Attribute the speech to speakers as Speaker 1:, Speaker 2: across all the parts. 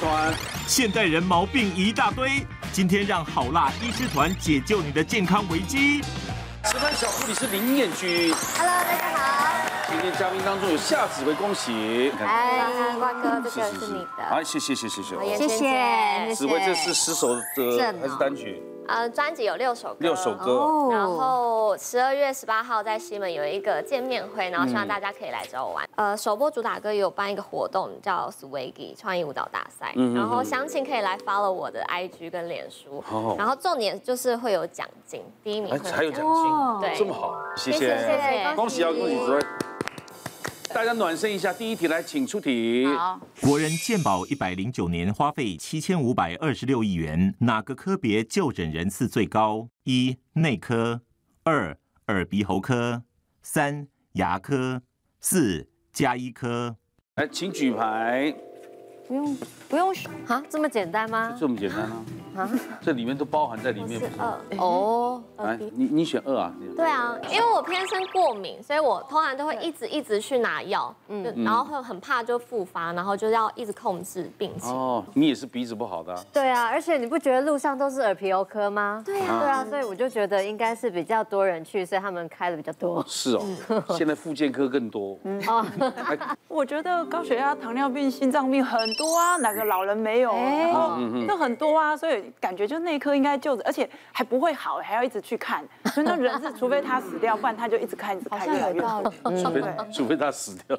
Speaker 1: 团。
Speaker 2: 现代人毛病一大堆，今天让好辣医师团解救你的健康危机。
Speaker 1: 值班小助理是林彦君。
Speaker 3: Hello，大家好。
Speaker 1: 今天嘉宾当中有夏紫薇，恭喜。
Speaker 3: 哎，瓜哥，这个是你的。
Speaker 1: 哎，谢谢谢谢谢谢。
Speaker 3: 谢谢。
Speaker 1: 紫薇，这是十首的还是单曲？
Speaker 3: 呃，专辑有六首歌，
Speaker 1: 六首歌。
Speaker 3: 然后十二月十八号在西门有一个见面会，然后希望大家可以来找我玩。呃，首播主打歌也有办一个活动，叫 Swaggy 创意舞蹈大赛。然后详情可以来 follow 我的 IG 跟脸书。然后重点就是会有奖金，第一名
Speaker 1: 还有奖金，对，这么好，谢谢谢谢，恭喜啊恭喜。大家暖身一下，第一题来，请出题。
Speaker 2: 好，国人健保一百零九年花费七千五百二十六亿元，哪个科别就诊人次最高？一、内科，二、耳鼻喉科，三、牙科，四、加医科。
Speaker 1: 来，请举牌。
Speaker 3: 不用，不用选啊？这么简单吗？
Speaker 1: 这么简单啊？啊，这里面都包含在里面。是二
Speaker 3: 哦，
Speaker 1: 来，你你选二啊？
Speaker 3: 对啊，因为我天生过敏，所以我通常都会一直一直去拿药，嗯，然后会很怕就复发，然后就要一直控制病情。哦，
Speaker 1: 你也是鼻子不好的。
Speaker 4: 对啊，而且你不觉得路上都是耳鼻喉科吗？对啊，对啊，所以我就觉得应该是比较多人去，所以他们开的比较多。
Speaker 1: 是哦，现在复健科更多。嗯哦，
Speaker 5: 我觉得高血压、糖尿病、心脏病很多啊，哪个老人没有？哎，那很多啊，所以。感觉就内科应该就，而且还不会好，还要一直去看。所以那人是，除非他死掉，不然他就一直看，一直看，越来越好。
Speaker 1: 除非除非他死掉。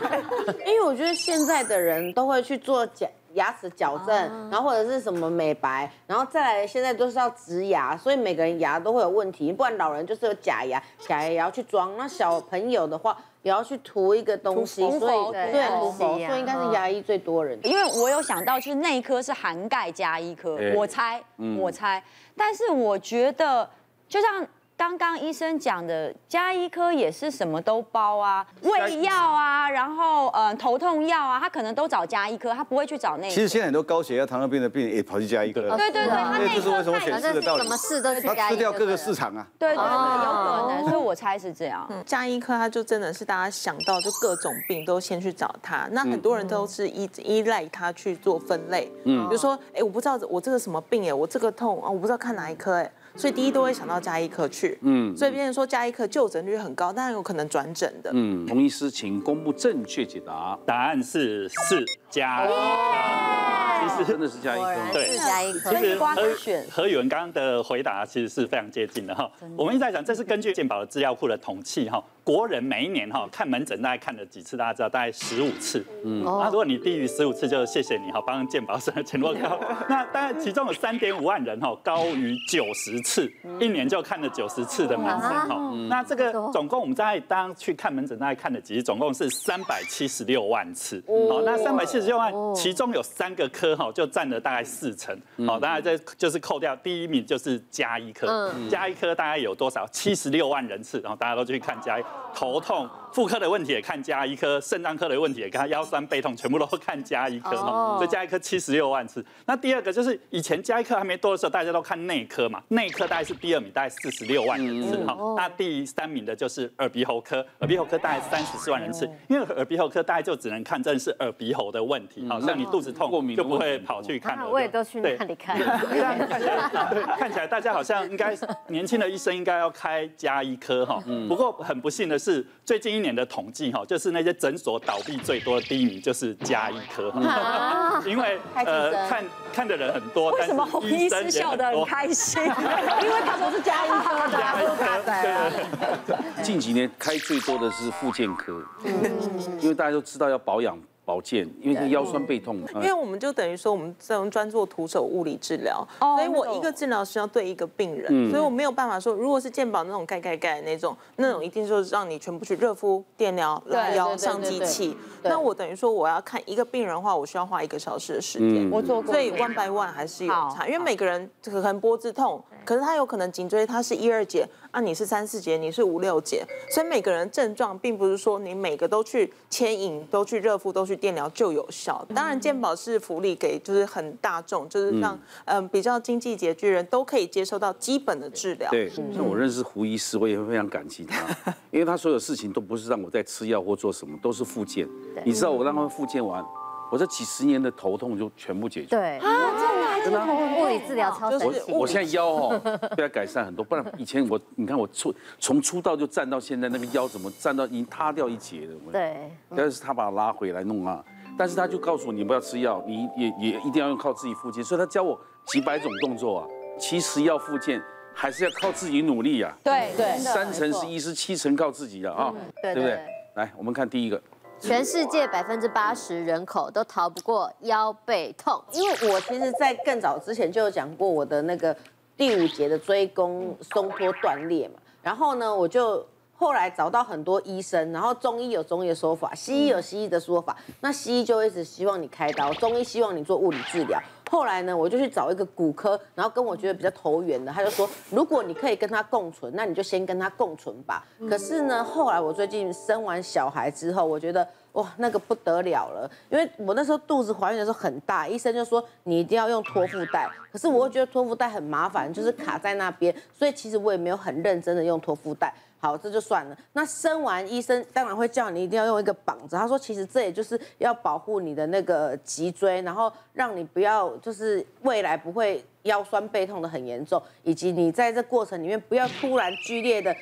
Speaker 6: 因为我觉得现在的人都会去做假牙齿矫正，然后或者是什么美白，然后再来现在都是要植牙，所以每个人牙都会有问题。不然老人就是有假牙，假牙也要去装。那小朋友的话。也要去涂一个东西，所以对，所以应该是牙医最多人。
Speaker 7: 因为我有想到，就是内科是涵盖加医科，我猜，我猜，但是我觉得就像。刚刚医生讲的，加医科也是什么都包啊，胃药啊，然后呃头痛药啊，他可能都找加医科，他不会去找内科。
Speaker 8: 其实现在很多高血压、糖尿病的病人也跑去加医科了。
Speaker 7: 对对对，他内科
Speaker 8: 什么事都去家医科。他吃掉各个市场啊。
Speaker 7: 对对对，有可能，所以我猜是这样。
Speaker 5: 加医科他就真的是大家想到就各种病都先去找他，那很多人都是依依赖他去做分类。嗯。比如说，哎，我不知道我这个什么病哎，我这个痛啊，我不知道看哪一科哎。所以第一都会想到加医科去，嗯，所以别人说加医科就诊率很高，但有可能转诊的。
Speaker 1: 嗯，洪医师，请公布正确解答，
Speaker 9: 答案是四加一科，
Speaker 1: 其实真的是加一科，
Speaker 7: 对，是加一科。
Speaker 9: 其实何何宇文刚刚的回答其实是非常接近的哈。我们一直在讲，这是根据健保的资料库的统计哈。国人每一年哈看门诊大概看了几次？大家知道大概十五次。嗯，那如果你低于十五次，就谢谢你哈，帮健保省了钱多高。那大概其中有三点五万人哈高于九十次，一年就看了九十次的门诊哈。那这个总共我们在当去看门诊大概看了几次？总共是三百七十六万次。哦，那三百七十六万，其中有三个科哈就占了大概四成。好，当然这就是扣掉第一名就是加一科。加一科大概有多少？七十六万人次，然后大家都去看加医。头痛、妇科的问题也看加医科，肾脏科的问题也看，腰酸背痛全部都看加医科哈。所以家医科七十六万次。那第二个就是以前加医科还没多的时候，大家都看内科嘛，内科大概是第二名，大概四十六万人次哈。那第三名的就是耳鼻喉科，耳鼻喉科大概三十四万人次。因为耳鼻喉科大概就只能看真的是耳鼻喉的问题，好像你肚子痛过敏就不会跑去看了。
Speaker 4: 我也都去那里看。
Speaker 9: 看起来，看起来大家好像应该年轻的医生应该要开加医科哈。不过很不幸的是。是最近一年的统计哈，就是那些诊所倒闭最多的第一名就是加医科，因为呃看看的人很多，
Speaker 7: 为什么红医师笑得很开心？因为他说是加医科的。
Speaker 1: 对。近几年开最多的是复健科，因为大家都知道要保养。保健，因为这腰酸背痛嘛。
Speaker 5: 因为我们就等于说，我们这种专做徒手物理治疗，所以我一个治疗师要对一个病人，所以我没有办法说，如果是健保那种盖盖盖那种，那种一定就是让你全部去热敷、电疗、拉腰、上机器。那我等于说，我要看一个病人的话，我需要花一个小时的时间。我做过，所以 one by one 还是有差，因为每个人可能脖子痛，可是他有可能颈椎他是一二节，啊你是三四节，你是五六节，所以每个人症状并不是说你每个都去牵引、都去热敷、都去。电疗就有效，当然健保是福利给，就是很大众，就是让嗯比较经济拮据人都可以接受到基本的治疗。
Speaker 1: 对，那我认识胡医师，我也会非常感激他，因为他所有事情都不是让我在吃药或做什么，都是复健。你知道我让他们复健完，我这几十年的头痛就全部解决。
Speaker 4: 对啊，真的，物理治疗超神奇。
Speaker 1: 我现在腰哦被他改善很多，不然以前我你看我出从出道就站到现在，那个腰怎么站到已经塌掉一截了。
Speaker 4: 对，
Speaker 1: 但是他把他拉回来弄啊，但是他就告诉我你不要吃药，你也也一定要用靠自己复健，所以他教我几百种动作啊。其实要复健还是要靠自己努力啊。
Speaker 7: 对对，
Speaker 1: 三成是医师，七成靠自己的啊，对不对？来，我们看第一个。
Speaker 4: 全世界百分之八十人口都逃不过腰背痛，
Speaker 6: 因为我其实，在更早之前就有讲过我的那个第五节的椎弓松脱断裂嘛，然后呢，我就后来找到很多医生，然后中医有中医的说法，西医有西医的说法，那西医就一直希望你开刀，中医希望你做物理治疗。后来呢，我就去找一个骨科，然后跟我觉得比较投缘的，他就说，如果你可以跟他共存，那你就先跟他共存吧。可是呢，后来我最近生完小孩之后，我觉得哇，那个不得了了，因为我那时候肚子怀孕的时候很大，医生就说你一定要用托腹带，可是我又觉得托腹带很麻烦，就是卡在那边，所以其实我也没有很认真的用托腹带。好，这就算了。那生完，医生当然会叫你一定要用一个绑着。他说，其实这也就是要保护你的那个脊椎，然后让你不要就是未来不会腰酸背痛的很严重，以及你在这过程里面不要突然剧烈的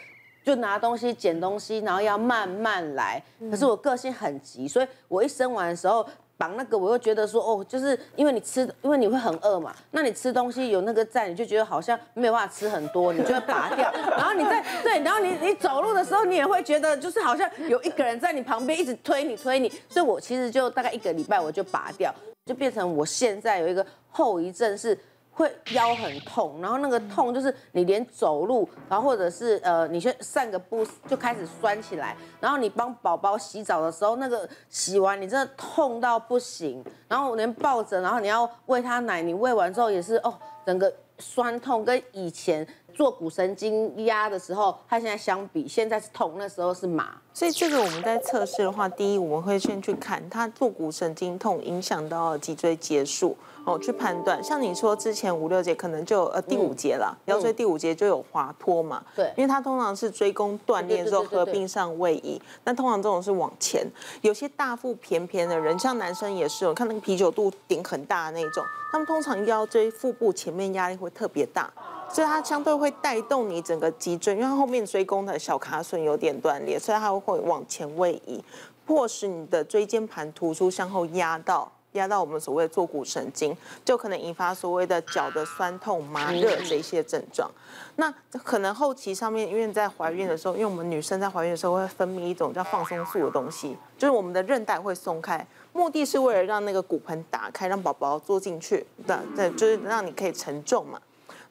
Speaker 6: 就拿东西捡东西，然后要慢慢来。可是我个性很急，所以我一生完的时候。绑那个，我又觉得说，哦，就是因为你吃，因为你会很饿嘛，那你吃东西有那个在，你就觉得好像没有办法吃很多，你就会拔掉。然后你在对，然后你你走路的时候，你也会觉得就是好像有一个人在你旁边一直推你推你，所以我其实就大概一个礼拜我就拔掉，就变成我现在有一个后遗症是。会腰很痛，然后那个痛就是你连走路，然后或者是呃，你去散个步就开始酸起来，然后你帮宝宝洗澡的时候，那个洗完你真的痛到不行，然后连抱着，然后你要喂他奶，你喂完之后也是哦，整个酸痛跟以前坐骨神经压的时候，它现在相比，现在是痛，那时候是麻。
Speaker 5: 所以这个我们在测试的话，第一我们会先去看他坐骨神经痛影响到脊椎结束。哦，去判断，像你说之前五六节可能就呃第五节了，腰椎第五节就有滑脱嘛，
Speaker 6: 对，
Speaker 5: 因为它通常是椎弓断裂之后合并上位移，那通常这种是往前，有些大腹便便的人，像男生也是，我看那个啤酒肚顶很大的那种，他们通常腰椎腹部前面压力会特别大，所以它相对会带动你整个脊椎，因为它后面椎弓的小卡榫有点断裂，所以它会往前位移，迫使你的椎间盘突出向后压到。压到我们所谓的坐骨神经，就可能引发所谓的脚的酸痛、麻热这些症状。那可能后期上面，因为在怀孕的时候，因为我们女生在怀孕的时候会分泌一种叫放松素的东西，就是我们的韧带会松开，目的是为了让那个骨盆打开，让宝宝坐进去，对对，就是让你可以承重嘛。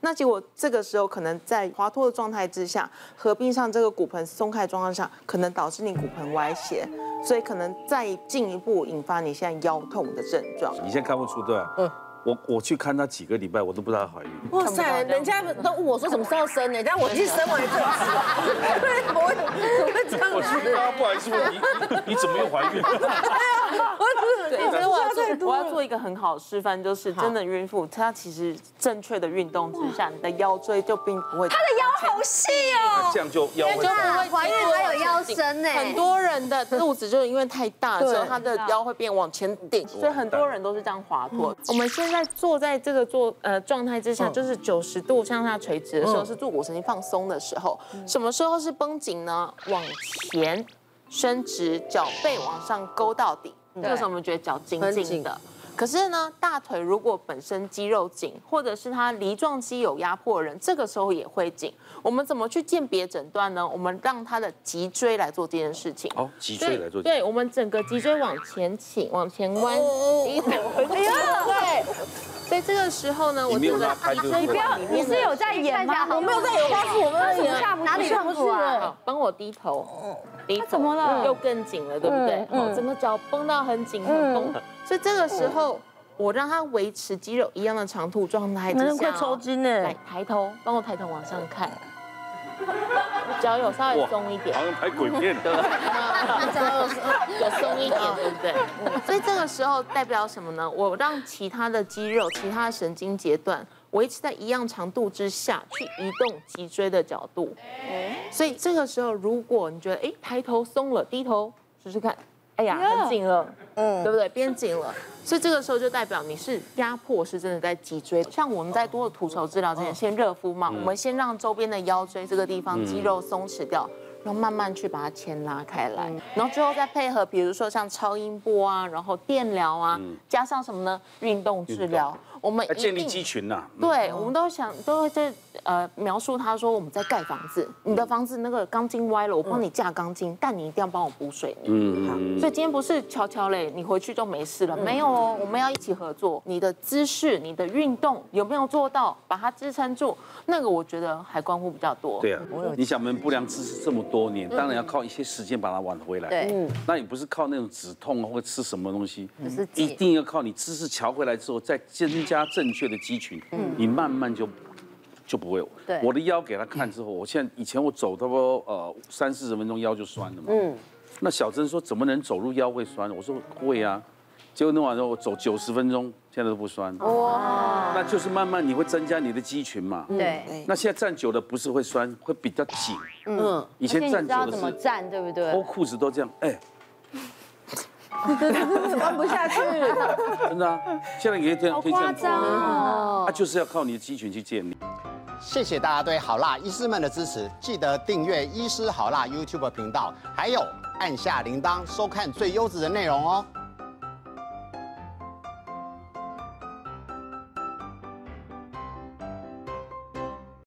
Speaker 5: 那结果这个时候可能在滑脱的状态之下，合并上这个骨盆松开状况下，可能导致你骨盆歪斜，所以可能再进一步引发你现在腰痛的症状。
Speaker 1: 你现在看不出对？嗯。我我去看她几个礼拜，我都不知道她怀孕。
Speaker 6: 哇塞，人家都问我说什么时候生呢？但我已经生完一阵子了。对，我会这样。
Speaker 1: 我说啊，不好意思，你你怎么又怀孕？
Speaker 5: 对，所以我要做我要做一个很好的示范，就是真的孕妇，她其实正确的运动之下，你的腰椎就并不会。
Speaker 7: 她的腰好细哦。
Speaker 1: 这样就腰就
Speaker 4: 不会。怀孕还有腰身呢。
Speaker 5: 很多人的肚子就是因为太大，所以她的腰会变往前顶，所以很多人都是这样滑脱。我们现在。在坐在这个坐呃状态之下，就是九十度向下垂直的时候，是坐骨神经放松的时候。什么时候是绷紧呢？往前伸直，脚背往上勾到底，这个时候我们觉得脚紧紧的。可是呢，大腿如果本身肌肉紧，或者是它梨状肌有压迫的人，这个时候也会紧。我们怎么去鉴别诊断呢？我们让他的脊椎来做这件事情。
Speaker 1: 哦，脊椎来做。
Speaker 5: 对，我们整个脊椎往前倾，往前弯。哎呀，对。所以这个时候呢，我这个脊椎，
Speaker 7: 你不要，你是有在演吗？
Speaker 6: 我没有在演，发我们演。
Speaker 7: 哪里不舒服啊？
Speaker 5: 帮我低头。低头。怎么了？又更紧了，对不对？好，整个脚绷到很紧，很绷。所以这个时候，我让他维持肌肉一样的长度状态之下，
Speaker 6: 会抽筋呢。
Speaker 5: 来，抬头，帮我抬头往上看。脚有稍微松一点，
Speaker 1: 好像拍鬼片的。
Speaker 5: 有松一点，对不对？所以这个时候代表什么呢？我让其他的肌肉、其他的神经节段维持在一样长度之下去移动脊椎的角度。所以这个时候，如果你觉得哎抬头松了，低头试试看。哎呀，很紧了，嗯，对不对？变紧了，所以这个时候就代表你是压迫是真的在脊椎。像我们在做徒手治疗之前，先热敷嘛，我们先让周边的腰椎这个地方肌肉松弛掉。然后慢慢去把它牵拉开来，然后最后再配合，比如说像超音波啊，然后电疗啊，加上什么呢？运动治疗。我们
Speaker 1: 建立肌群呐，
Speaker 5: 对，我们都想都会在呃描述他说我们在盖房子，你的房子那个钢筋歪了，我帮你架钢筋，但你一定要帮我补水泥。嗯，好，所以今天不是悄悄嘞，你回去就没事了，没有哦，我们要一起合作。你的姿势、你的运动有没有做到，把它支撑住？那个我觉得还关乎比较多。
Speaker 1: 对啊，你想我们不良姿势这么多年，当然要靠一些时间把它挽回来。对，那你不是靠那种止痛或者吃什么东西，是一定要靠你姿势调回来之后，再增加正确的肌。群，嗯，你慢慢就就不会有。对，我的腰给他看之后，我现在以前我走差不多呃三四十分钟腰就酸了嘛。嗯，那小珍说怎么能走路腰会酸？我说会啊。结果弄完之后我走九十分钟，现在都不酸。哇，那就是慢慢你会增加你的肌群嘛。对。那现在站久了不是会酸，会比较紧。嗯。以前站久了是。
Speaker 7: 怎么站对不对？
Speaker 1: 脱裤子都这样，哎。
Speaker 6: 弯不下去，
Speaker 1: 真的啊！现在也可以这样，可以这样做，哦，就是要靠你的肌群去建立。
Speaker 10: 谢谢大家对好辣医师们的支持，记得订阅医师好辣 YouTube 频道，还有按下铃铛收看最优质的内容哦。